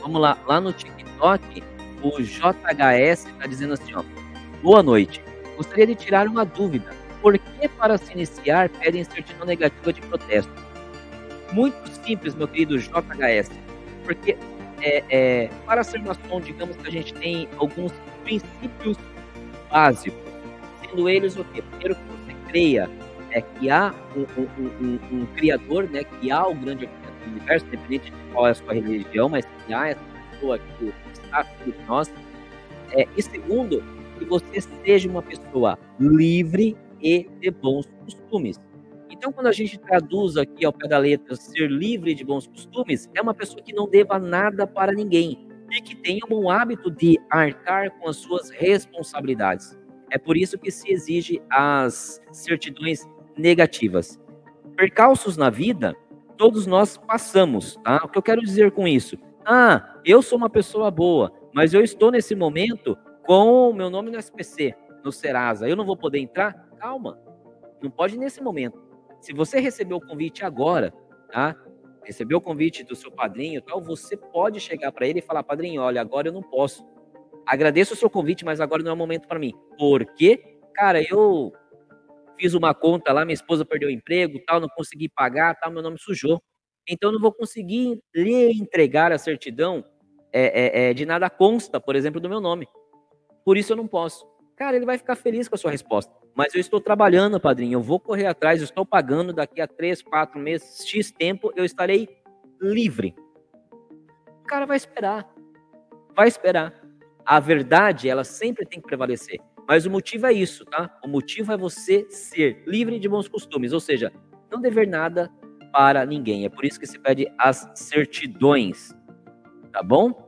Vamos lá, lá no TikTok, o JHS está dizendo assim, ó. Boa noite. Gostaria de tirar uma dúvida. Por que para se iniciar pedem certidão negativa de protesto? Muito simples, meu querido JHS. Porque é, é, para ser maçom, digamos que a gente tem alguns princípios básicos. Sendo eles o quê? Primeiro que você creia é, que há um, um, um, um criador, né, que há o grande universo, independente de qual é a sua religião, mas que há essa pessoa que está acima de nós. É, e segundo, que você seja uma pessoa livre e de bons costumes. Então, quando a gente traduz aqui ao pé da letra ser livre de bons costumes, é uma pessoa que não deva nada para ninguém e que tenha um bom hábito de arcar com as suas responsabilidades. É por isso que se exige as certidões negativas. Percalços na vida, todos nós passamos, tá? O que eu quero dizer com isso? Ah, eu sou uma pessoa boa, mas eu estou nesse momento com o meu nome no SPC, no Serasa. Eu não vou poder entrar? Calma. Não pode nesse momento. Se você recebeu o convite agora, tá? Recebeu o convite do seu padrinho, tal, você pode chegar para ele e falar: "Padrinho, olha, agora eu não posso. Agradeço o seu convite, mas agora não é o momento para mim". Porque, cara, eu fiz uma conta lá, minha esposa perdeu o emprego, tal, não consegui pagar, tal, meu nome sujou. Então não vou conseguir lhe entregar a certidão é, é, é, de nada consta, por exemplo, do meu nome. Por isso eu não posso. Cara, ele vai ficar feliz com a sua resposta. Mas eu estou trabalhando, padrinho. Eu vou correr atrás, eu estou pagando daqui a três, quatro meses, X tempo, eu estarei livre. O cara vai esperar. Vai esperar. A verdade, ela sempre tem que prevalecer. Mas o motivo é isso, tá? O motivo é você ser livre de bons costumes, ou seja, não dever nada para ninguém. É por isso que se pede as certidões, tá bom?